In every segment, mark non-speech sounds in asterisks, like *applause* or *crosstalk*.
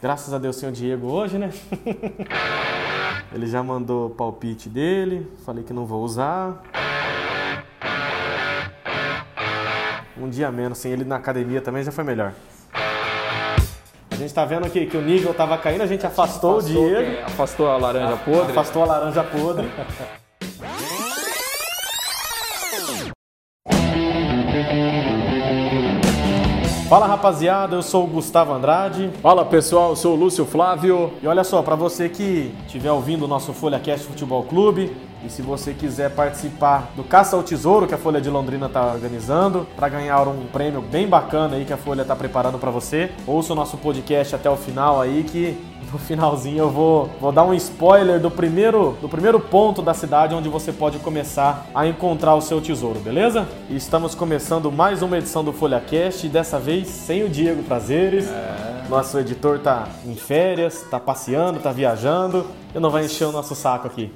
Graças a Deus o Diego hoje, né? *laughs* Ele já mandou o palpite dele, falei que não vou usar. Um dia menos, sem ele na academia também já foi melhor. A gente tá vendo aqui que o nível tava caindo, a gente afastou, afastou o Diego. Afastou a laranja podre. Afastou a laranja podre. Fala rapaziada, eu sou o Gustavo Andrade. Fala pessoal, eu sou o Lúcio Flávio. E olha só, para você que estiver ouvindo o nosso Folha Cast Futebol Clube, e se você quiser participar do Caça ao Tesouro que a Folha de Londrina está organizando, para ganhar um prêmio bem bacana aí que a Folha está preparando para você, ouça o nosso podcast até o final aí que *laughs* no finalzinho eu vou, vou dar um spoiler do primeiro, do primeiro ponto da cidade onde você pode começar a encontrar o seu tesouro, beleza? E estamos começando mais uma edição do FolhaCast e dessa vez sem o Diego Prazeres. É. Nosso editor tá em férias, tá passeando, tá viajando e não vai encher o nosso saco aqui.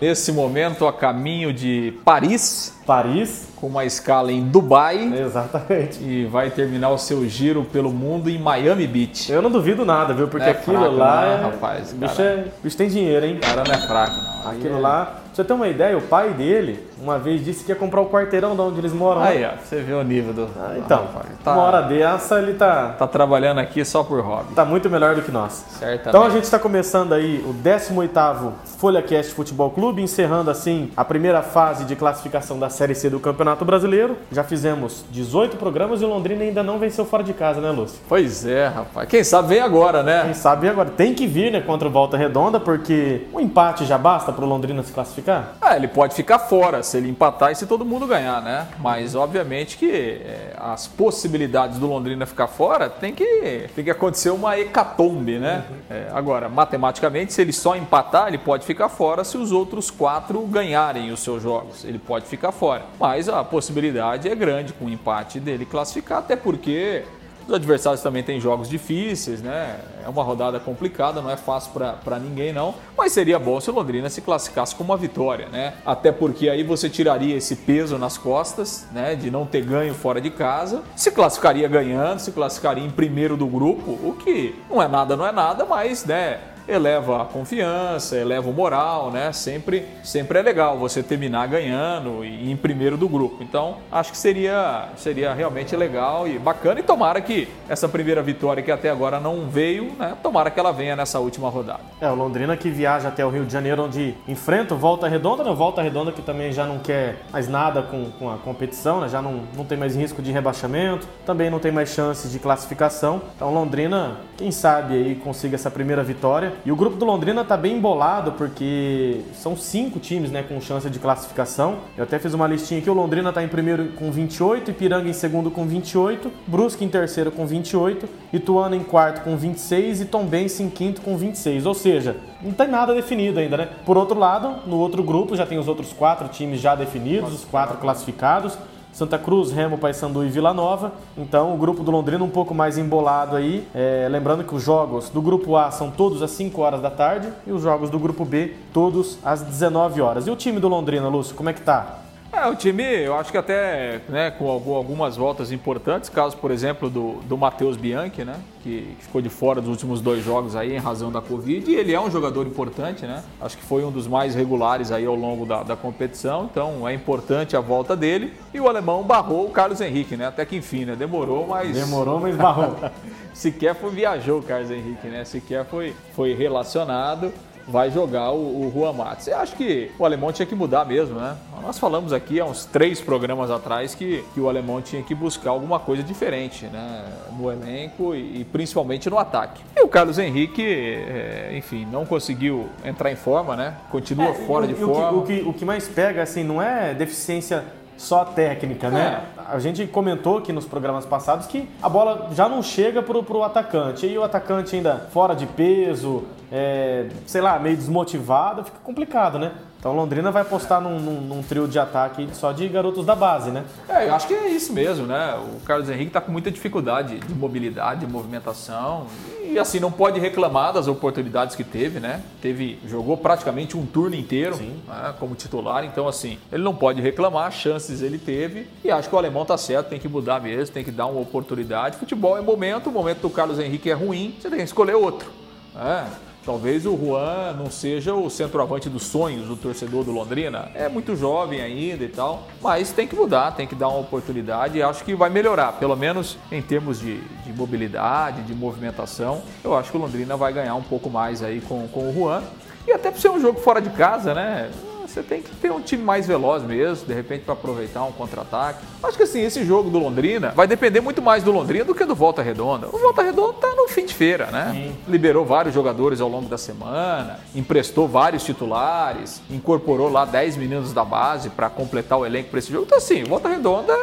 Nesse momento, a caminho de Paris. Paris. Com uma escala em Dubai. Exatamente. E vai terminar o seu giro pelo mundo em Miami Beach. Eu não duvido nada, viu? Porque é aquilo fraco, lá. Né, é... rapaz? O bicho, é... bicho tem dinheiro, hein? O cara não é fraco, não. Aquilo é... lá. Pra você ter uma ideia, o pai dele uma vez disse que ia comprar o quarteirão de onde eles moram. Aí, ó, você vê o nível do. Ah, então, tá, uma hora dessa ele tá. Tá trabalhando aqui só por hobby. Tá muito melhor do que nós. Certamente. Então a gente está começando aí o 18 FolhaCast Futebol Clube, encerrando assim a primeira fase de classificação da Série C do Campeonato Brasileiro. Já fizemos 18 programas e o Londrina ainda não venceu fora de casa, né, Lúcio? Pois é, rapaz. Quem sabe vem agora, né? Quem sabe vem agora. Tem que vir, né, contra o Volta Redonda, porque o empate já basta para o Londrina se classificar? Ah, ele pode ficar fora se ele empatar e se todo mundo ganhar, né? Mas obviamente que é, as possibilidades do Londrina ficar fora tem que, tem que acontecer uma hecatombe, né? É, agora, matematicamente, se ele só empatar, ele pode ficar fora se os outros quatro ganharem os seus jogos. Ele pode ficar fora. Mas a possibilidade é grande com o empate dele classificar, até porque os adversários também têm jogos difíceis, né? É uma rodada complicada, não é fácil para ninguém não, mas seria bom se o Londrina se classificasse com uma vitória, né? Até porque aí você tiraria esse peso nas costas, né, de não ter ganho fora de casa, se classificaria ganhando, se classificaria em primeiro do grupo, o que não é nada, não é nada, mas, né, eleva a confiança, eleva o moral, né? Sempre, sempre é legal você terminar ganhando e em primeiro do grupo. Então, acho que seria, seria realmente legal e bacana. E tomara que essa primeira vitória que até agora não veio, né? Tomara que ela venha nessa última rodada. É, o Londrina que viaja até o Rio de Janeiro, onde enfrenta o Volta Redonda, né? Volta Redonda que também já não quer mais nada com, com a competição, né? Já não, não tem mais risco de rebaixamento, também não tem mais chances de classificação. Então, Londrina, quem sabe aí consiga essa primeira vitória. E o grupo do Londrina está bem embolado porque são cinco times né, com chance de classificação. Eu até fiz uma listinha aqui: o Londrina está em primeiro com 28, Ipiranga em segundo com 28, Brusque em terceiro com 28, Ituano em quarto com 26 e Tombense em quinto com 26. Ou seja, não tem nada definido ainda, né? Por outro lado, no outro grupo já tem os outros quatro times já definidos, os quatro classificados. Santa Cruz, Remo, Paysandu e Vila Nova. Então o grupo do Londrina um pouco mais embolado aí. É, lembrando que os jogos do grupo A são todos às 5 horas da tarde e os jogos do grupo B todos às 19 horas. E o time do Londrina, Lúcio, como é que tá? É, o time, eu acho que até né, com algumas voltas importantes, caso, por exemplo, do, do Matheus Bianchi, né, que ficou de fora dos últimos dois jogos aí em razão da Covid, e ele é um jogador importante, né? Acho que foi um dos mais regulares aí ao longo da, da competição, então é importante a volta dele. E o alemão barrou o Carlos Henrique, né? Até que enfim, né? Demorou, mas. Demorou, mas barrou. *laughs* Sequer foi viajou o Carlos Henrique, né? Sequer foi, foi relacionado vai jogar o, o Juan Matos. Eu acho que o alemão tinha que mudar mesmo, né? Nós falamos aqui há uns três programas atrás que, que o alemão tinha que buscar alguma coisa diferente né? no elenco e, e principalmente no ataque. E o Carlos Henrique, é, enfim, não conseguiu entrar em forma, né? Continua é, fora o, de forma. O que, o, que, o que mais pega, assim, não é deficiência só técnica, né? É. A gente comentou aqui nos programas passados que a bola já não chega pro, pro atacante. E o atacante ainda fora de peso, é, sei lá, meio desmotivado, fica complicado, né? Então Londrina vai apostar num, num, num, trio de ataque só de garotos da base, né? É, eu acho que é isso mesmo, né? O Carlos Henrique tá com muita dificuldade de mobilidade, de movimentação. E assim, não pode reclamar das oportunidades que teve, né? Teve, jogou praticamente um turno inteiro né, como titular, então assim, ele não pode reclamar, chances ele teve e acho que o alemão tá certo, tem que mudar mesmo, tem que dar uma oportunidade. Futebol é momento, o momento do Carlos Henrique é ruim, você tem que escolher outro. Né? Talvez o Juan não seja o centroavante dos sonhos do torcedor do Londrina. É muito jovem ainda e tal, mas tem que mudar, tem que dar uma oportunidade e acho que vai melhorar, pelo menos em termos de, de mobilidade, de movimentação. Eu acho que o Londrina vai ganhar um pouco mais aí com, com o Juan. E até por ser um jogo fora de casa, né? Você tem que ter um time mais veloz mesmo, de repente para aproveitar um contra-ataque. Acho que assim, esse jogo do Londrina vai depender muito mais do Londrina do que do Volta Redonda. O Volta Redonda tá no fim de feira, né? Sim. Liberou vários jogadores ao longo da semana, emprestou vários titulares, incorporou lá 10 meninos da base para completar o elenco para esse jogo. Então assim, o Volta Redonda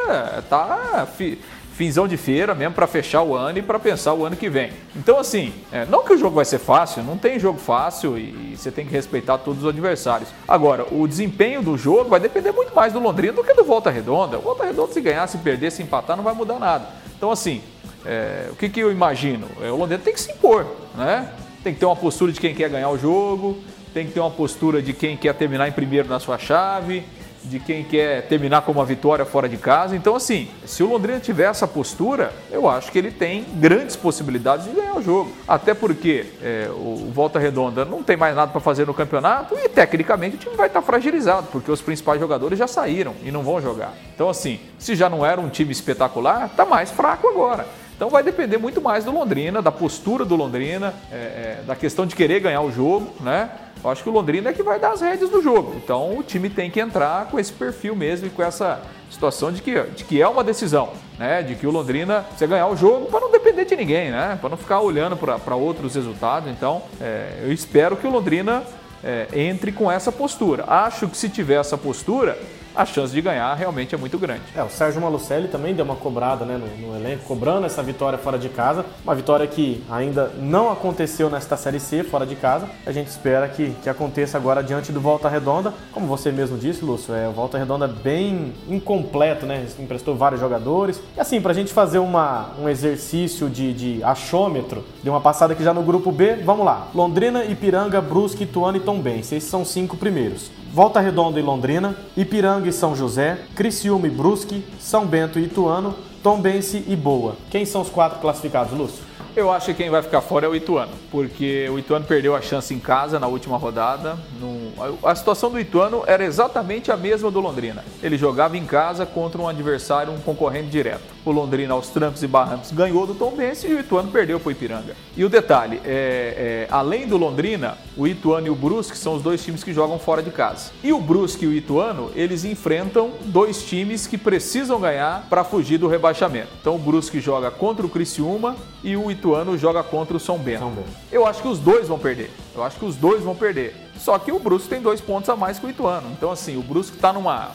tá finzão de feira mesmo para fechar o ano e para pensar o ano que vem. Então, assim, é, não que o jogo vai ser fácil, não tem jogo fácil e você tem que respeitar todos os adversários. Agora, o desempenho do jogo vai depender muito mais do Londrina do que do Volta Redonda. O Volta Redonda, se ganhar, se perder, se empatar, não vai mudar nada. Então, assim, é, o que, que eu imagino? É, o Londrina tem que se impor, né? Tem que ter uma postura de quem quer ganhar o jogo, tem que ter uma postura de quem quer terminar em primeiro na sua chave, de quem quer terminar com uma vitória fora de casa. Então, assim, se o Londrina tiver essa postura, eu acho que ele tem grandes possibilidades de ganhar o jogo. Até porque é, o Volta Redonda não tem mais nada para fazer no campeonato e, tecnicamente, o time vai estar fragilizado, porque os principais jogadores já saíram e não vão jogar. Então, assim, se já não era um time espetacular, está mais fraco agora. Então vai depender muito mais do Londrina, da postura do Londrina, é, é, da questão de querer ganhar o jogo, né? Eu acho que o Londrina é que vai dar as rédeas do jogo. Então o time tem que entrar com esse perfil mesmo e com essa situação de que, de que é uma decisão, né? De que o Londrina precisa ganhar o jogo para não depender de ninguém, né? Para não ficar olhando para outros resultados. Então é, eu espero que o Londrina é, entre com essa postura. Acho que se tiver essa postura, a chance de ganhar realmente é muito grande. É, o Sérgio Malucelli também deu uma cobrada né, no, no, elenco, cobrando essa vitória fora de casa. Uma vitória que ainda não aconteceu nesta Série C, fora de casa. A gente espera que, que aconteça agora diante do Volta Redonda. Como você mesmo disse, Lúcio, é, o Volta Redonda bem incompleto, né? Emprestou vários jogadores. E assim, para a gente fazer uma, um exercício de, de achômetro, de uma passada aqui já no grupo B, vamos lá. Londrina, Ipiranga, Brusque, Ituano e Tombense. Esses são cinco primeiros. Volta Redonda e Londrina, Ipiranga e São José, Criciúma e Brusque, São Bento e Ituano, Tombense e Boa. Quem são os quatro classificados, Lúcio? Eu acho que quem vai ficar fora é o Ituano, porque o Ituano perdeu a chance em casa na última rodada. A situação do Ituano era exatamente a mesma do Londrina. Ele jogava em casa contra um adversário, um concorrente direto. O Londrina, aos trancos e barrancos, ganhou do Tombense e o Ituano perdeu para o Ipiranga. E o detalhe, é, é, além do Londrina, o Ituano e o Brusque são os dois times que jogam fora de casa. E o Brusque e o Ituano, eles enfrentam dois times que precisam ganhar para fugir do rebaixamento. Então o Brusque joga contra o Criciúma e o Ituano joga contra o São Bento. São Bento. Eu acho que os dois vão perder. Eu acho que os dois vão perder. Só que o Brusque tem dois pontos a mais que o Ituano. Então, assim, o Brusque está numa.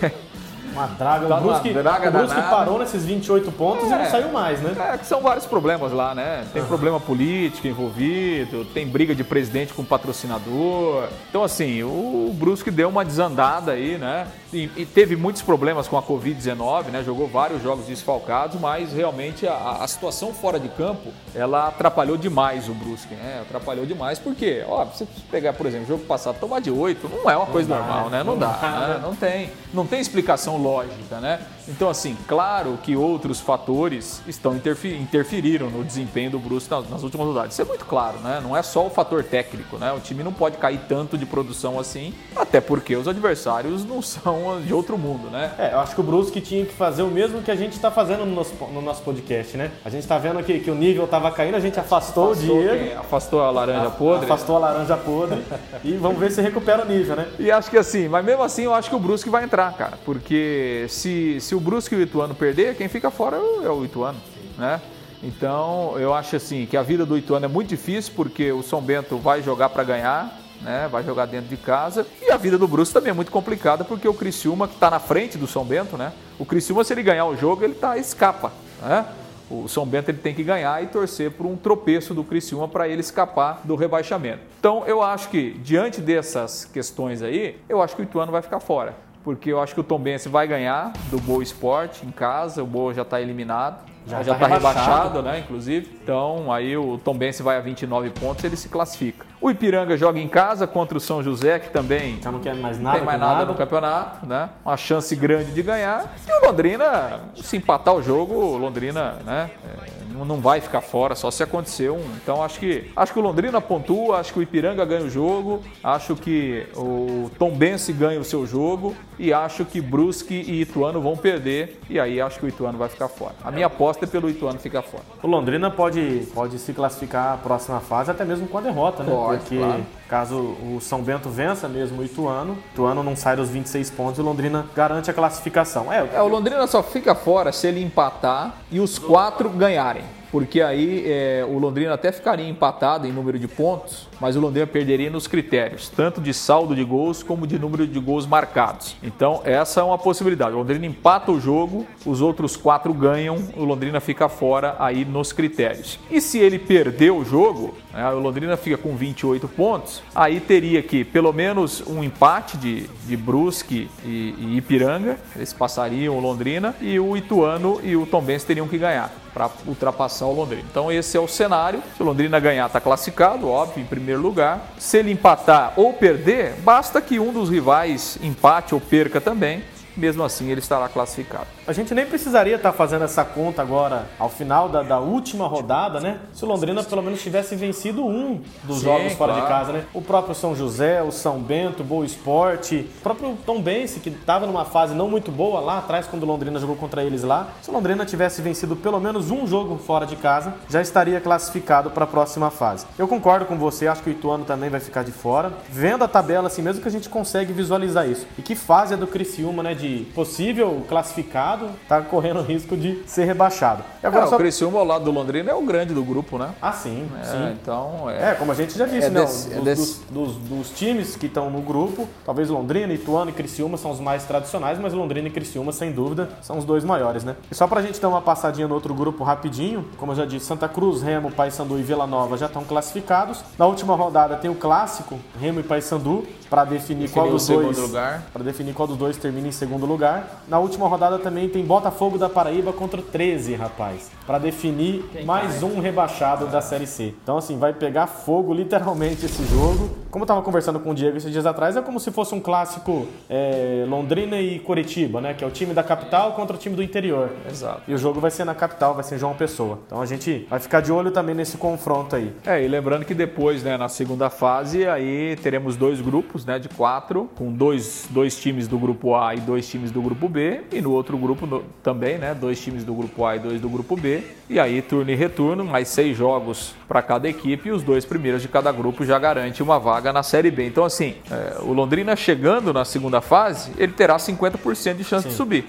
*laughs* *laughs* Uma draga. Tá o Brusque, draga o Brusque parou nesses 28 pontos é, e não saiu mais, né? É, que são vários problemas lá, né? Tem uhum. problema político envolvido, tem briga de presidente com patrocinador. Então, assim, o Brusque deu uma desandada aí, né? E, e teve muitos problemas com a Covid-19, né? Jogou vários jogos desfalcados, mas realmente a, a, situação fora de campo, ela atrapalhou demais o Brusque, né? Atrapalhou demais, porque, ó, você pegar, por exemplo, o jogo passado, tomar de 8, não é uma não coisa dá, normal, né? Não, não dá, dá né? não tem. Não tem explicação lógica, né? Então, assim, claro que outros fatores estão interferiram no desempenho do Brusque nas, nas, últimas rodadas. Isso é muito claro, né? Não é só o fator técnico, né? O time não pode cair tanto de produção assim, até porque os adversários não são de outro mundo, né? É, eu acho que o Brusque tinha que fazer o mesmo que a gente está fazendo no nosso, no nosso podcast, né? A gente está vendo que, que o nível estava caindo, a gente afastou, afastou o Diego. Afastou a laranja podre. Afastou a laranja podre. *laughs* e vamos ver se recupera o nível, né? E acho que assim, mas mesmo assim eu acho que o Brusque vai entrar, cara. Porque se, se o Brusque e o Ituano perder, quem fica fora é o Ituano, né? Então, eu acho assim que a vida do Ituano é muito difícil porque o São Bento vai jogar para ganhar, né? Vai jogar dentro de casa. E a vida do Brusque também é muito complicada porque o Criciúma que está na frente do São Bento, né? O Criciúma se ele ganhar o jogo, ele tá escapa, né? O São Bento ele tem que ganhar e torcer por um tropeço do Criciúma para ele escapar do rebaixamento. Então, eu acho que diante dessas questões aí, eu acho que o Ituano vai ficar fora porque eu acho que o Tombense vai ganhar do Boa Esporte em casa, o Boa já está eliminado. já está tá rebaixado. rebaixado, né? Inclusive. Então aí o Tom Bense vai a 29 pontos, ele se classifica. O Ipiranga joga em casa contra o São José, que também já não quer mais nada, tem mais nada, nada, no campeonato, né? Uma chance grande de ganhar. E o Londrina, se empatar o jogo, o Londrina, né? É, não vai ficar fora, só se acontecer um. Então acho que acho que o Londrina pontua, acho que o Ipiranga ganha o jogo, acho que o Tom Bense ganha o seu jogo e acho que Brusque e Ituano vão perder e aí acho que o Ituano vai ficar fora. A minha aposta é pelo Ituano ficar fora. O Londrina pode, pode se classificar a próxima fase até mesmo com a derrota, né? Pode, Porque claro. caso o São Bento vença mesmo o Ituano, o Ituano não sai dos 26 pontos e o Londrina garante a classificação. É, é o Londrina só fica fora se ele empatar e os quatro ganharem porque aí é, o Londrina até ficaria empatado em número de pontos, mas o Londrina perderia nos critérios, tanto de saldo de gols como de número de gols marcados. Então, essa é uma possibilidade. O Londrina empata o jogo, os outros quatro ganham, o Londrina fica fora aí nos critérios. E se ele perder o jogo, né, o Londrina fica com 28 pontos, aí teria que pelo menos um empate de, de Brusque e, e Ipiranga, eles passariam o Londrina, e o Ituano e o Tombense teriam que ganhar para ultrapassar o Londrina. Então esse é o cenário. Se o Londrina ganhar, está classificado, óbvio, em primeiro lugar. Se ele empatar ou perder, basta que um dos rivais empate ou perca também mesmo assim ele estará classificado. A gente nem precisaria estar fazendo essa conta agora ao final da, da última rodada, né? Se o Londrina pelo menos tivesse vencido um dos Sim, jogos fora claro. de casa, né? O próprio São José, o São Bento, o Boa Esporte, o próprio Tom Bense, que estava numa fase não muito boa lá atrás quando o Londrina jogou contra eles lá. Se o Londrina tivesse vencido pelo menos um jogo fora de casa, já estaria classificado para a próxima fase. Eu concordo com você, acho que o Ituano também vai ficar de fora. Vendo a tabela assim mesmo que a gente consegue visualizar isso. E que fase é do Criciúma, né? De de possível classificado, está correndo risco de ser rebaixado. E agora, é, só... O Criciúma ao lado do Londrina é o grande do grupo, né? Ah, sim. É, sim. Então, é... é... como a gente já disse, é né? Desse, dos, é desse... dos, dos, dos, times que estão no grupo, talvez Londrina, Ituano e Criciúma são os mais tradicionais, mas Londrina e Criciúma, sem dúvida, são os dois maiores, né? E só para a gente dar uma passadinha no outro grupo rapidinho, como eu já disse, Santa Cruz, Remo, Paysandu e Vila Nova já estão classificados. Na última rodada tem o clássico, Remo e Paysandu, para definir, definir qual dos dois para definir qual dos dois termina em segundo lugar. Na última rodada também tem Botafogo da Paraíba contra 13, rapaz, para definir mais um rebaixado da Série C. Então assim, vai pegar fogo literalmente esse jogo. Como eu tava conversando com o Diego esses dias atrás, é como se fosse um clássico é, Londrina e Curitiba, né, que é o time da capital contra o time do interior. Exato. E o jogo vai ser na capital, vai ser em João Pessoa. Então a gente vai ficar de olho também nesse confronto aí. É, e lembrando que depois, né, na segunda fase, aí teremos dois grupos, né, de quatro, com dois, dois times do grupo A e dois times do grupo B, e no outro grupo no, também, né, dois times do grupo A e dois do grupo B, e aí turno e retorno, mais seis jogos para cada equipe, e os dois primeiros de cada grupo já garante uma vaga na Série B. Então, assim, é, o Londrina chegando na segunda fase, ele terá 50% de chance Sim. de subir.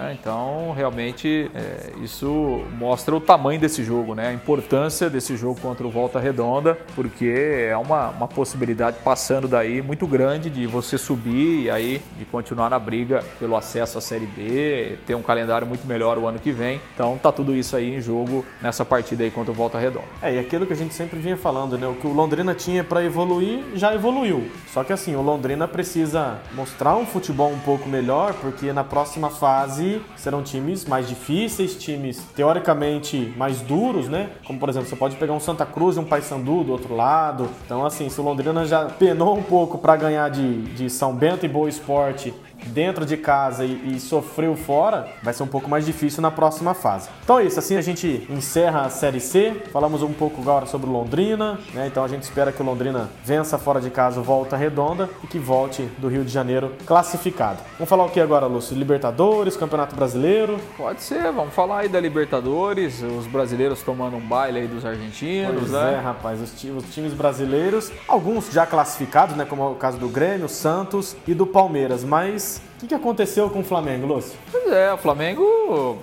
É, então, realmente, é, isso mostra o tamanho desse jogo, né? a importância desse jogo contra o Volta Redonda, porque é uma, uma possibilidade passando daí muito grande de você subir e aí de continuar na briga pelo acesso à Série B, ter um calendário muito melhor o ano que vem. Então, tá tudo isso aí em jogo nessa partida aí contra o Volta Redonda. É, e aquilo que a gente sempre vinha falando, né? O que o Londrina tinha para evoluir já evoluiu. Só que assim, o Londrina precisa mostrar um futebol um pouco melhor, porque na próxima fase serão times mais difíceis, times teoricamente mais duros, né? Como por exemplo, você pode pegar um Santa Cruz e um Paysandu do outro lado. Então, assim, se o Londrina já penou um pouco para ganhar de, de São Bento e Boa Esporte dentro de casa e, e, sofreu fora, vai ser um pouco mais difícil na próxima fase. Então é isso, assim a gente encerra a Série C. Falamos um pouco agora sobre o Londrina, né? Então a gente espera que o Londrina vença fora de casa Volta Redonda e que volte do Rio de Janeiro classificado. Vamos falar o que agora, Lúcio? Libertadores, Campeonato Brasileiro? Pode ser, vamos falar aí da Libertadores, os brasileiros tomando um baile aí dos argentinos, pois né? é, rapaz, os, os times brasileiros, alguns já classificados, né? Como é o caso do Grêmio, Santos e do Palmeiras, mas o que, que aconteceu com o Flamengo, Lúcio? Pois é, o Flamengo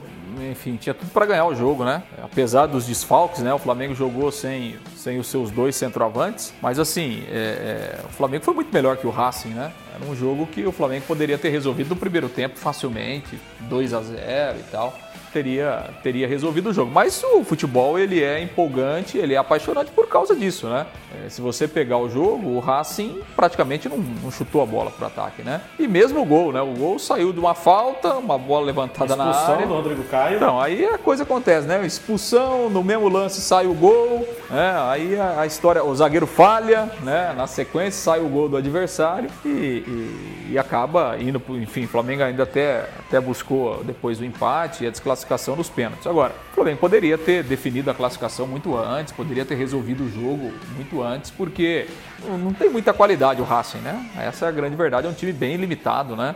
enfim, tinha tudo para ganhar o jogo, né? Apesar dos desfalques, né? O Flamengo jogou sem, sem os seus dois centroavantes, mas assim, é, é, o Flamengo foi muito melhor que o Racing, né? Era um jogo que o Flamengo poderia ter resolvido no primeiro tempo facilmente, 2 a 0 e tal. Teria, teria resolvido o jogo. Mas o futebol ele é empolgante, ele é apaixonante por causa disso, né? É, se você pegar o jogo, o Racing praticamente não, não chutou a bola para o ataque, né? E mesmo o gol, né? O gol saiu de uma falta, uma bola levantada na área. do Rodrigo Caio. Então, aí a coisa acontece, né? Expulsão, no mesmo lance sai o gol, né? Aí a, a história, o zagueiro falha, né? Na sequência sai o gol do adversário e, e, e acaba indo, enfim, o Flamengo ainda até, até buscou depois o empate e a desclassificação nos pênaltis. Agora, o Flamengo poderia ter definido a classificação muito antes, poderia ter resolvido o jogo muito antes, porque não tem muita qualidade o Racing, né? Essa é a grande verdade, é um time bem limitado, né?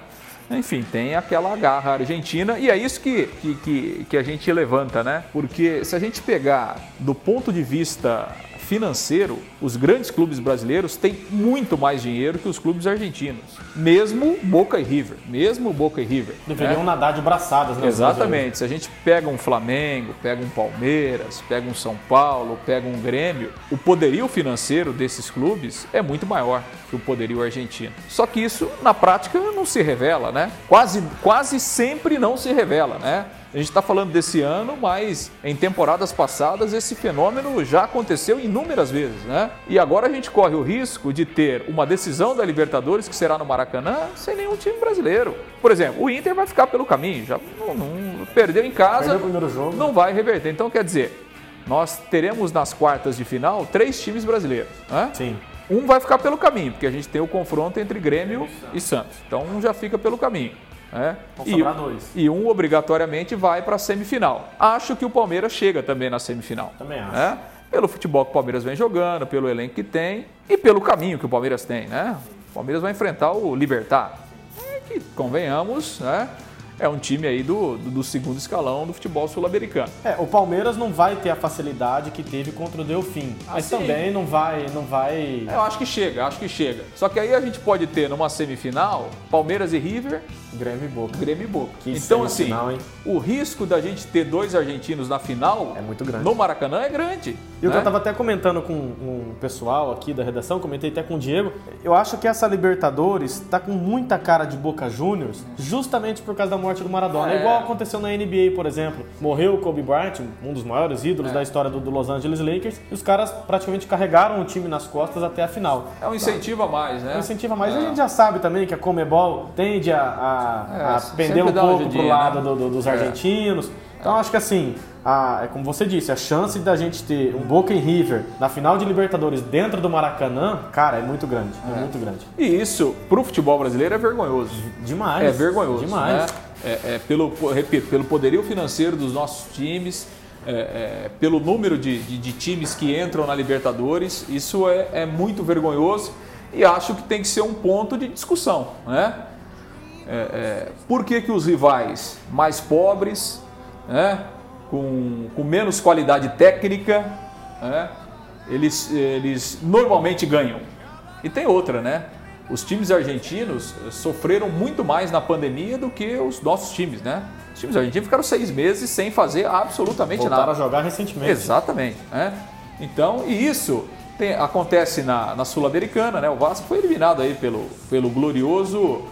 Enfim, tem aquela garra argentina e é isso que, que, que, que a gente levanta, né? Porque se a gente pegar do ponto de vista financeiro, os grandes clubes brasileiros têm muito mais dinheiro que os clubes argentinos. Mesmo Boca e River. Mesmo Boca e River. Deveriam né? nadar de braçadas, né? Exatamente. Se a gente pega um Flamengo, pega um Palmeiras, pega um São Paulo, pega um Grêmio, o poderio financeiro desses clubes é muito maior que o poderio argentino. Só que isso, na prática, não se revela, né? Quase, quase sempre não se revela, né? A gente está falando desse ano, mas em temporadas passadas esse fenômeno já aconteceu inúmeras vezes, né? E agora a gente corre o risco de ter uma decisão da Libertadores que será no Maracanã sem nenhum time brasileiro. Por exemplo, o Inter vai ficar pelo caminho, já não, não perdeu em casa, perdeu não vai reverter. Então quer dizer, nós teremos nas quartas de final três times brasileiros, né? Sim. Um vai ficar pelo caminho, porque a gente tem o confronto entre Grêmio e Santos. Então um já fica pelo caminho. Né? E, dois. e um obrigatoriamente vai para a semifinal. Acho que o Palmeiras chega também na semifinal. Também acho. Né? Pelo futebol que o Palmeiras vem jogando, pelo elenco que tem e pelo caminho que o Palmeiras tem. Né? O Palmeiras vai enfrentar o Libertar. Que, convenhamos, né? É um time aí do, do, do segundo escalão do futebol sul-americano. É, o Palmeiras não vai ter a facilidade que teve contra o Delfim, ah, mas sim. também não vai, não vai. É, eu acho que chega, acho que chega. Só que aí a gente pode ter numa semifinal Palmeiras e River, Grêmio e Boca. Grêmio e Boca. Que então assim, hein? o risco da gente ter dois argentinos na final é muito grande. No Maracanã é grande. E o que eu estava até comentando com um pessoal aqui da redação, comentei até com o Diego, eu acho que essa Libertadores está com muita cara de Boca Juniors, justamente por causa da morte do Maradona. É, é igual aconteceu na NBA, por exemplo. Morreu o Kobe Bryant, um dos maiores ídolos é. da história do, do, Los Angeles Lakers, e os caras praticamente carregaram o time nas costas até a final. É um incentivo a mais, né? É um incentivo a mais. É. E a gente já sabe também que a Comebol tende a, a, é, a pender um pouco pro lado né? do, do, dos é. argentinos. Então acho que assim, a, é como você disse, a chance da gente ter um Boca e River na final de Libertadores dentro do Maracanã, cara, é muito grande. É, é muito grande. E isso, pro futebol brasileiro, é vergonhoso. Demais. É vergonhoso. Demais. Né? É, é, pelo, repito, pelo poderio financeiro dos nossos times, é, é, pelo número de, de, de, times que entram na Libertadores, isso é, é, muito vergonhoso e acho que tem que ser um ponto de discussão. Né? É, por que, que os rivais mais pobres, né, com, com menos qualidade técnica, né, eles, eles normalmente ganham? E tem outra, né? Os times argentinos sofreram muito mais na pandemia do que os nossos times, né? Os times argentinos ficaram seis meses sem fazer absolutamente Voltaram nada. a jogar recentemente. Exatamente. Né? Então, e isso tem, acontece na, na Sul-Americana, né? O Vasco foi eliminado aí pelo, pelo glorioso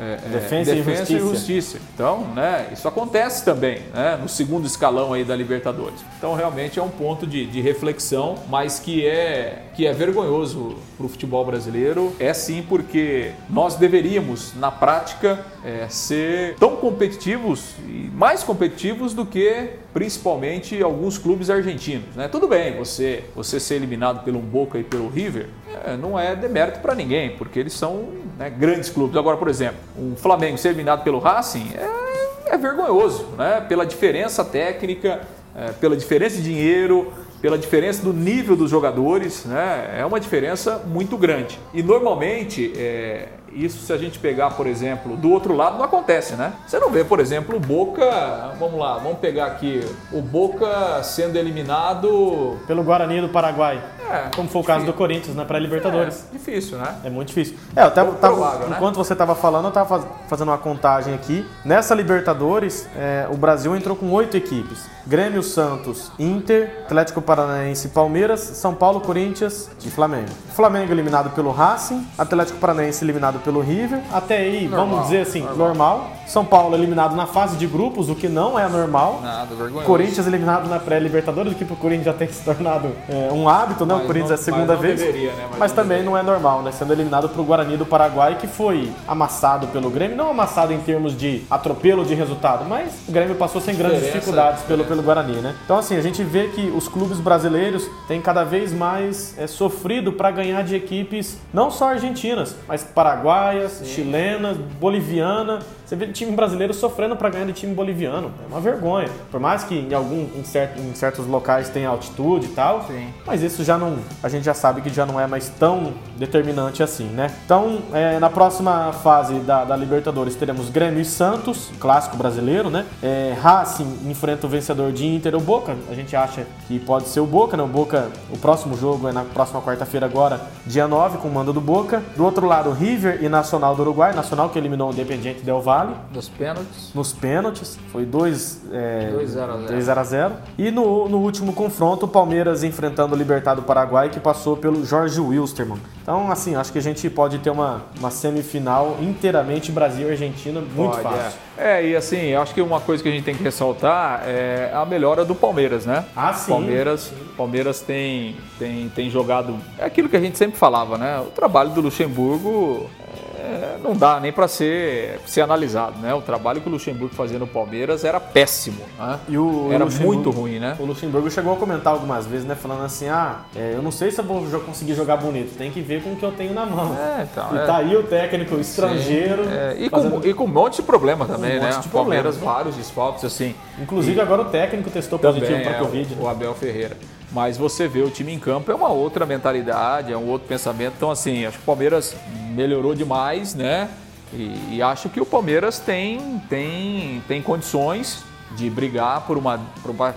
é, é, defesa, defesa e, justiça. e, justiça. Então, né, isso acontece também né, no segundo escalão aí da Libertadores. Então, realmente é um ponto de, de reflexão, mas que é, que é vergonhoso para o futebol brasileiro. É sim porque nós deveríamos, na prática, é, ser tão competitivos e mais competitivos do que principalmente alguns clubes argentinos. Né? Tudo bem, você, você ser eliminado pelo Boca e pelo River é, não é demérito para ninguém, porque eles são né, grandes clubes. Agora, por exemplo, um Flamengo ser eliminado pelo Racing é, é vergonhoso, né? pela diferença técnica, é, pela diferença de dinheiro, pela diferença do nível dos jogadores, né? é uma diferença muito grande. E normalmente, é, isso se a gente pegar, por exemplo, do outro lado não acontece, né? Você não vê, por exemplo, o Boca, vamos lá, vamos pegar aqui, o Boca sendo eliminado pelo Guarani do Paraguai. É, como foi o caso do Corinthians na pré-Libertadores. É, difícil, né? É muito difícil. É, eu até tava, provável, né? enquanto você estava falando, eu estava fazendo uma contagem aqui. Nessa Libertadores, é, o Brasil entrou com oito equipes. Grêmio, Santos, Inter, Atlético Paranaense, Palmeiras, São Paulo, Corinthians e Flamengo. Flamengo eliminado pelo Racing, Atlético Paranaense eliminado pelo River. Até aí, normal, vamos dizer assim, normal. normal. São Paulo eliminado na fase de grupos, o que não é normal. Nada, vergonhoso. Corinthians eliminado na pré-Libertadores, o que pro Corinthians já tem se tornado é, um hábito, né? Mas o Corinthians não, é a segunda mas vez. Deveria, né? Mas, mas também deveria. não é normal, né? Sendo eliminado pro Guarani do Paraguai, que foi amassado pelo Grêmio. Não amassado em termos de atropelo de resultado, mas o Grêmio passou sem grandes dificuldades pelo, pelo Guarani, né? Então, assim, a gente vê que os clubes brasileiros têm cada vez mais é, sofrido para ganhar de equipes não só argentinas, mas paraguaias, Sim. chilenas, bolivianas. Você vê time brasileiro sofrendo para ganhar de time boliviano. É uma vergonha. Por mais que em, algum, em, certo, em certos locais tenha altitude e tal, Sim. mas isso já não. A gente já sabe que já não é mais tão determinante assim, né? Então, é, na próxima fase da, da, Libertadores teremos Grêmio e Santos, clássico brasileiro, né? É, Racing enfrenta o vencedor de Inter, o Boca. A gente acha que pode ser o Boca, né? O Boca, o próximo jogo é na próxima quarta-feira agora, dia 9, com o mando do Boca. Do outro lado, River e Nacional do Uruguai. Nacional que eliminou o Independiente Del Valle Vale. Nos pênaltis. Nos pênaltis. Foi 2 é, 0 a 0 E no, no último confronto, o Palmeiras enfrentando o Libertado Paraguai, que passou pelo Jorge Wilstermann. Então, assim, acho que a gente pode ter uma, uma semifinal inteiramente Brasil e Argentina muito pode, fácil. É. é, e assim, acho que uma coisa que a gente tem que ressaltar é a melhora do Palmeiras, né? Ah, sim. Palmeiras, Palmeiras tem, tem, tem jogado. É aquilo que a gente sempre falava, né? O trabalho do Luxemburgo é, não dá nem para ser, ser analisado, né? O trabalho que o Luxemburgo fazia no Palmeiras era péssimo, né? E o, era muito ruim, né? O Luxemburgo chegou a comentar algumas vezes, né? Falando assim, ah, é, eu não sei se eu vou conseguir jogar bonito, tem que ver com o que eu tenho na mão. É, então, e é. tá aí o técnico estrangeiro. É, e, fazendo... com, e com um monte de problema também, um né? De Palmeiras, problema, vários desfalques, assim. Inclusive e... agora o técnico testou positivo para Covid. O, né? o Abel Ferreira. Mas você vê o time em campo é uma outra mentalidade, é um outro pensamento. Então, assim, acho que o Palmeiras melhorou demais, né? E, e acho que o Palmeiras tem, tem, tem condições de brigar por uma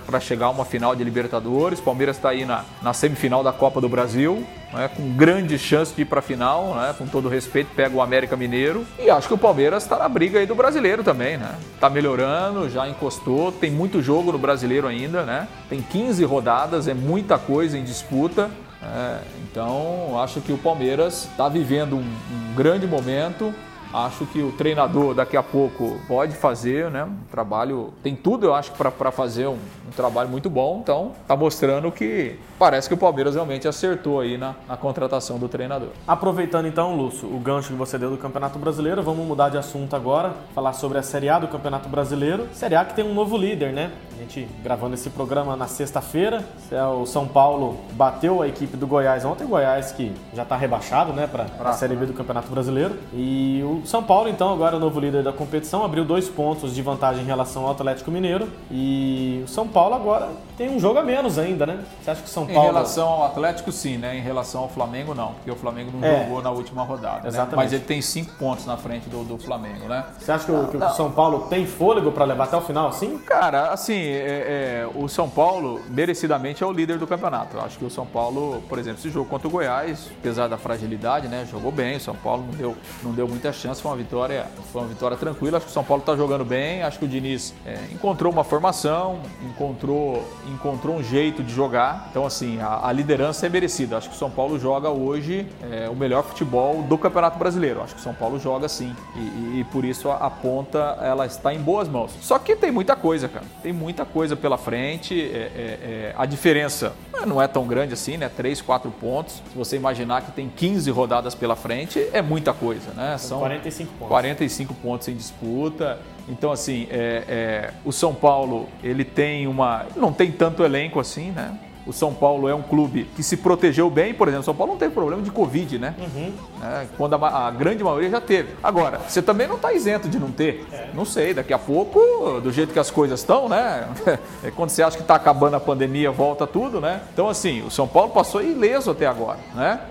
para chegar a uma final de Libertadores. Palmeiras está aí na, na semifinal da Copa do Brasil, né, com grande chance de ir para a final, né, com todo respeito, pega o América Mineiro. E acho que o Palmeiras está na briga aí do brasileiro também, né? Tá melhorando, já encostou, tem muito jogo no brasileiro ainda, né? Tem 15 rodadas, é muita coisa em disputa. É, então acho que o Palmeiras está vivendo um, um grande momento Acho que o treinador daqui a pouco pode fazer, né? Um trabalho, tem tudo, eu acho, para fazer um, um, trabalho muito bom. Então, tá mostrando que parece que o Palmeiras realmente acertou aí na, na contratação do treinador. Aproveitando então, Lúcio, o gancho que você deu do Campeonato Brasileiro, vamos mudar de assunto agora, falar sobre a Série A do Campeonato Brasileiro. Série A que tem um novo líder, né? A gente gravando esse programa na sexta-feira, é o São Paulo bateu a equipe do Goiás ontem, o Goiás que já está rebaixado, né, para a Série B do Campeonato Brasileiro. E o são Paulo, então, agora é o novo líder da competição, abriu dois pontos de vantagem em relação ao Atlético Mineiro. E o São Paulo agora tem um jogo a menos ainda, né? Você acha que o São Paulo. Em relação ao Atlético, sim, né? Em relação ao Flamengo, não, porque o Flamengo não é, jogou na última rodada. Exatamente. Né? Mas ele tem cinco pontos na frente do, do Flamengo, né? Você acha que, o, que o São Paulo tem fôlego para levar até o final, sim? Cara, assim, é, é, o São Paulo, merecidamente, é o líder do campeonato. Eu acho que o São Paulo, por exemplo, esse jogo contra o Goiás, apesar da fragilidade, né? Jogou bem. O São Paulo não deu, não deu muita chance, foi uma vitória, foi uma vitória tranquila. Acho que o São Paulo está jogando bem. Acho que o Diniz é, encontrou uma formação, encontrou, encontrou um jeito jeito de jogar. Então, assim, a, a liderança é merecida. Acho que o São Paulo joga hoje é, o melhor futebol do Campeonato Brasileiro. Acho que o São Paulo joga sim. E, e, e, por isso a, a, ponta ela está em boas mãos. Só que tem muita coisa, cara. Tem muita coisa pela frente. É, é, é a diferença não é tão grande assim, né? 3, 4 pontos. Se você imaginar que tem 15 rodadas pela frente, é muita coisa, né? São 45 pontos. 45 pontos em disputa. Então, assim, é, é, o São Paulo, ele tem uma. Não tem tanto elenco assim, né? O São Paulo é um clube que se protegeu bem, por exemplo, o São Paulo não teve problema de Covid, né? Uhum. É, quando a, a, grande maioria já teve. Agora, você também não está isento de não ter. É. Não sei, daqui a pouco, do jeito que as coisas estão, né? *laughs* É quando você acha que está acabando a pandemia, volta tudo, né? Então, assim, o São Paulo passou ileso até agora, né?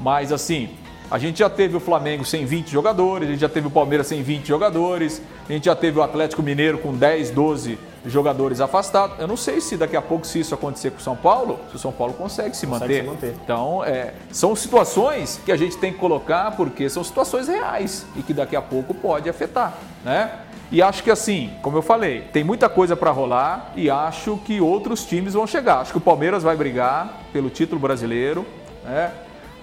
Mas, assim, A gente já teve o Flamengo sem 20 jogadores, a gente já teve o Palmeiras sem 20 jogadores, a gente já teve o Atlético Mineiro com 10, 12 jogadores afastados. Eu não sei se daqui a pouco, se isso acontecer com o São Paulo, se o São Paulo consegue se, Consegue manter. se manter. Então, é, são situações que a gente tem que colocar porque são situações reais e que daqui a pouco pode afetar, né? E acho que assim, como eu falei, tem muita coisa para rolar e acho que outros times vão chegar. Acho que o Palmeiras vai brigar pelo título brasileiro, né?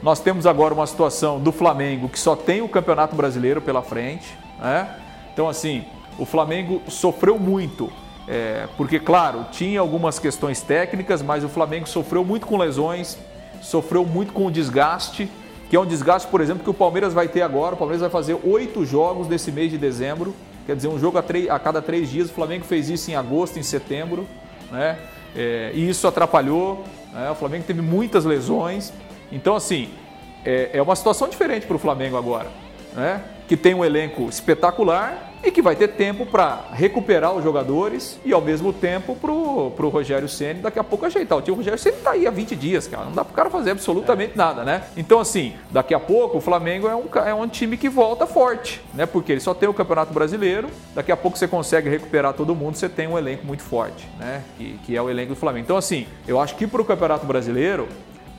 Nós temos agora uma situação do Flamengo que só tem o Campeonato Brasileiro pela frente, né? Então assim, o Flamengo sofreu muito é, porque, claro, tinha algumas questões técnicas, mas o Flamengo sofreu muito com lesões, sofreu muito com o desgaste, que é um desgaste, por exemplo, que o Palmeiras vai ter agora. O Palmeiras vai fazer oito jogos nesse mês de dezembro, quer dizer, um jogo a, a cada três dias. O Flamengo fez isso em agosto, em setembro, né? É, e isso atrapalhou. né? O Flamengo teve muitas lesões. Então, assim, é, é uma situação diferente para o Flamengo agora, né? que tem um elenco espetacular e que vai ter tempo para recuperar os jogadores e ao mesmo tempo para o Rogério Ceni daqui a pouco ajeitar. O tio Rogério Ceni está aí há 20 dias, cara. Não dá para o cara fazer absolutamente nada, né? Então, assim, daqui a pouco o Flamengo é um, é um time que volta forte, né? Porque ele só tem o Campeonato Brasileiro. Daqui a pouco você consegue recuperar todo mundo, você tem um elenco muito forte, né? Que, que é o elenco do Flamengo. Então, assim, eu acho que para o Campeonato Brasileiro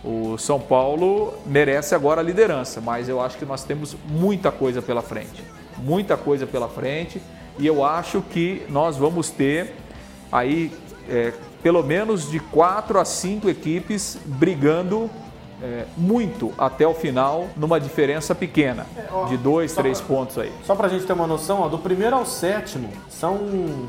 o São Paulo merece agora a liderança, mas eu acho que nós temos muita coisa pela frente. Muita coisa pela frente. E eu acho que nós vamos ter aí é, pelo menos de quatro a cinco equipes brigando é, muito até o final, numa diferença pequena, de dois, só três pra- pontos aí. Só pra gente ter uma noção, ó, do primeiro ao sétimo são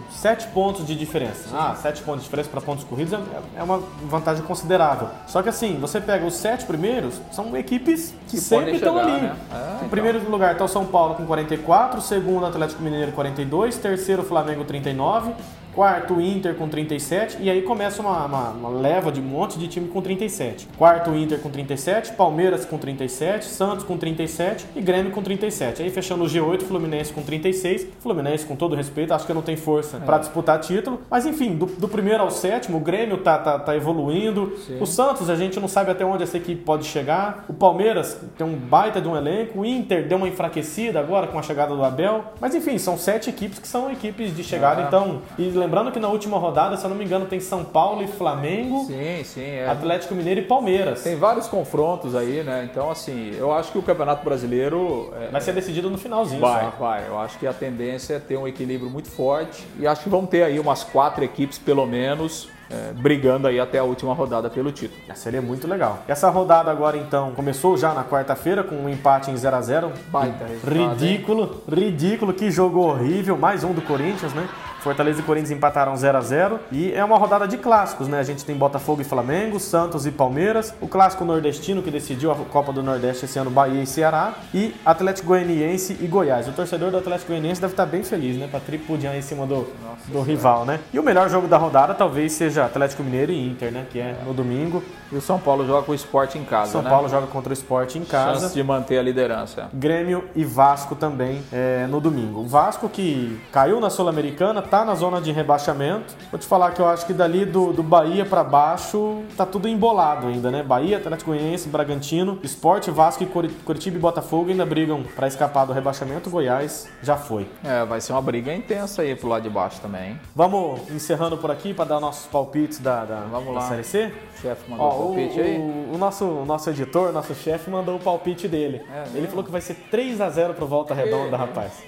sete pontos de diferença. Ah, sete pontos de diferença para pontos corridos é, é uma vantagem considerável. Só que assim, você pega os sete primeiros, são equipes que, Que sempre estão ali. né? É, em então. primeiro lugar está o São Paulo com 44, segundo Atlético Mineiro 42, terceiro Flamengo 39, quarto o Inter com 37 e aí começa uma, uma- uma leva de um monte de time com 37. Quarto o Inter com 37, Palmeiras com 37, Santos com 37 e Grêmio com 37. Aí fechando o G8, Fluminense com 36. Fluminense, com todo respeito, acho que não tem força para disputar título. Mas enfim, do, do primeiro ao sétimo, o Grêmio tá, tá, tá evoluindo. O Santos, a gente não sabe até onde essa equipe pode chegar. O Palmeiras tem um baita de um elenco. O Inter deu uma enfraquecida agora com a chegada do Abel. Mas enfim, são sete equipes que são equipes de chegada. É. Então, e lembrando que na última rodada, se eu não me engano, tem São Paulo e Flamengo, Sim, sim. É. Atlético Mineiro e Palmeiras. Tem vários confrontos aí, né? Então, assim, eu acho que o Campeonato Brasileiro é, Vai ser decidido no finalzinho. Vai, só. vai. Eu acho que a tendência é ter um equilíbrio muito forte e acho que vão ter aí umas quatro equipes, pelo menos, é, brigando aí até a última rodada pelo título. Seria muito legal. Essa rodada agora, então, começou já na quarta-feira com um empate em 0 a 0 Baita Ridículo, ridículo. Que jogo horrível. Mais um do Corinthians, né? Fortaleza e Corinthians empataram 0 a 0 E é uma rodada de clássicos, né? A gente tem Botafogo e Flamengo, Santos e Palmeiras. O clássico nordestino que decidiu a Copa do Nordeste esse ano, Bahia e Ceará. E Atlético Goianiense e Goiás. O torcedor do Atlético Goianiense deve estar bem feliz, né? Pra tripudiar em cima do, do rival, né? E o melhor jogo da rodada talvez seja Atlético Mineiro e Inter, né? Que é no domingo. E o São Paulo joga com o esporte em casa, São né? Paulo joga contra o Sport em casa. Chance de manter a liderança. Grêmio e Vasco também é, no domingo. O Vasco que caiu na Sul-Americana, tá na zona de rebaixamento. Vou te falar que eu acho que dali do, do Bahia pra baixo tá tudo embolado ainda, né? Bahia, Atlético Goianiense, Bragantino, Sport, Vasco e Curi- Curitiba e Botafogo ainda brigam pra escapar do rebaixamento. Goiás já foi. É, vai ser uma briga intensa aí pro lado de baixo também, hein? Vamos encerrando por aqui pra dar nossos palpites da, da, Vamos da lá. Série C? O chefe mandou Ó, o, palpite aí. o- o nosso, o nosso editor, nosso chefe, mandou o palpite dele. É Ele mesmo? falou que vai ser 3x0 pro Volta Redonda, rapaz. *laughs*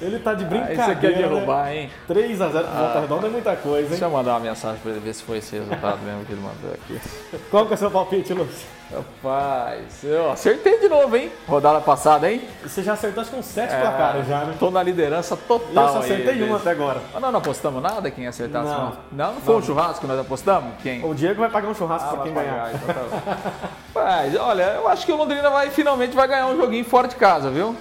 Ele tá de Ah, brincadeira. Isso aqui é né? derrubar, hein? 3x0 pro Volta Redonda é muita coisa, hein? Deixa eu mandar uma mensagem pra ele ver se foi esse resultado mesmo que ele mandou aqui. Qual que é o seu palpite, Lúcio? Rapaz, eu acertei de novo, hein? Rodada passada, hein? Você já acertou acho que uns 7 É, placares já, né? Tô na liderança E total. eu só acertei aí, um bicho. até agora. Ah, não, não apostamos nada quem acertasse? Não. Não, não, não foi um churrasco que nós apostamos? Quem? O Diego vai pagar um churrasco Ah, pra quem ganhar. pagar, então tá. Mas, *laughs* olha, eu acho que o Londrina vai finalmente vai ganhar um joguinho fora de casa, viu?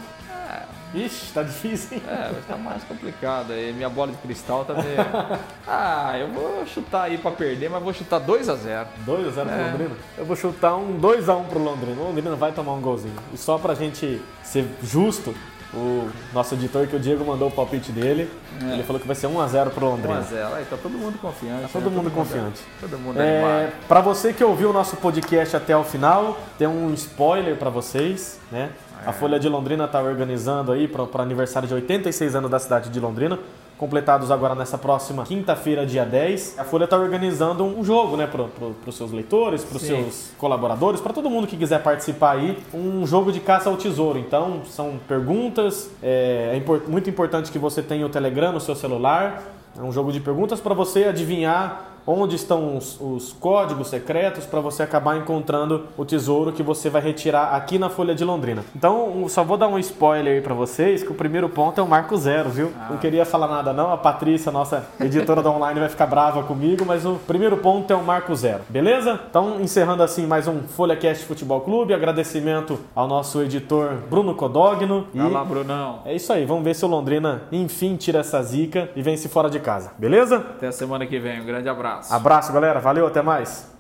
Ixi, tá difícil, hein? É, vai ficar mais complicado aí. Minha bola de cristal tá meio. *laughs* Ah, eu vou chutar aí pra perder, mas vou chutar 2x0. 2x0 pro É. Londrina? Eu vou chutar um 2x1 pro Londrina. O Londrina vai tomar um golzinho. E só pra gente ser justo, O nosso editor, que o Diego mandou o palpite dele. É. Ele falou que vai ser 1x0 pro Londrina. 1x0, aí tá todo mundo confiante. Tá todo, né? mundo todo confiante. Mundo, todo mundo é, Para você que ouviu o nosso podcast até o final, tem um spoiler para vocês, né? É. A Folha de Londrina está organizando aí para aniversário de 86 anos da cidade de Londrina completados agora nessa próxima quinta-feira, dia 10. A Folha está organizando um jogo, né, para pro, os seus leitores, para os seus colaboradores, para todo mundo que quiser participar aí, um jogo de caça ao tesouro. Então, são perguntas, é, é import, muito importante que você tenha o Telegram no seu celular, é um jogo de perguntas para você adivinhar onde estão os, os códigos secretos para você acabar encontrando o tesouro que você vai retirar aqui na Folha de Londrina. Então, só vou dar um spoiler aí para vocês, que o primeiro ponto é o marco zero, viu? Ah. Não queria falar nada não, a Patrícia, nossa editora da online, vai ficar brava comigo, mas o primeiro ponto é o marco zero, beleza? Então, encerrando assim mais um FolhaCast Futebol Clube, agradecimento ao nosso editor Bruno Codogno. E lá, Brunão. É isso aí, vamos ver se o Londrina enfim tira essa zica e vence fora de casa, beleza? Até a semana que vem, um grande abraço. Abraço, galera. Valeu, até mais.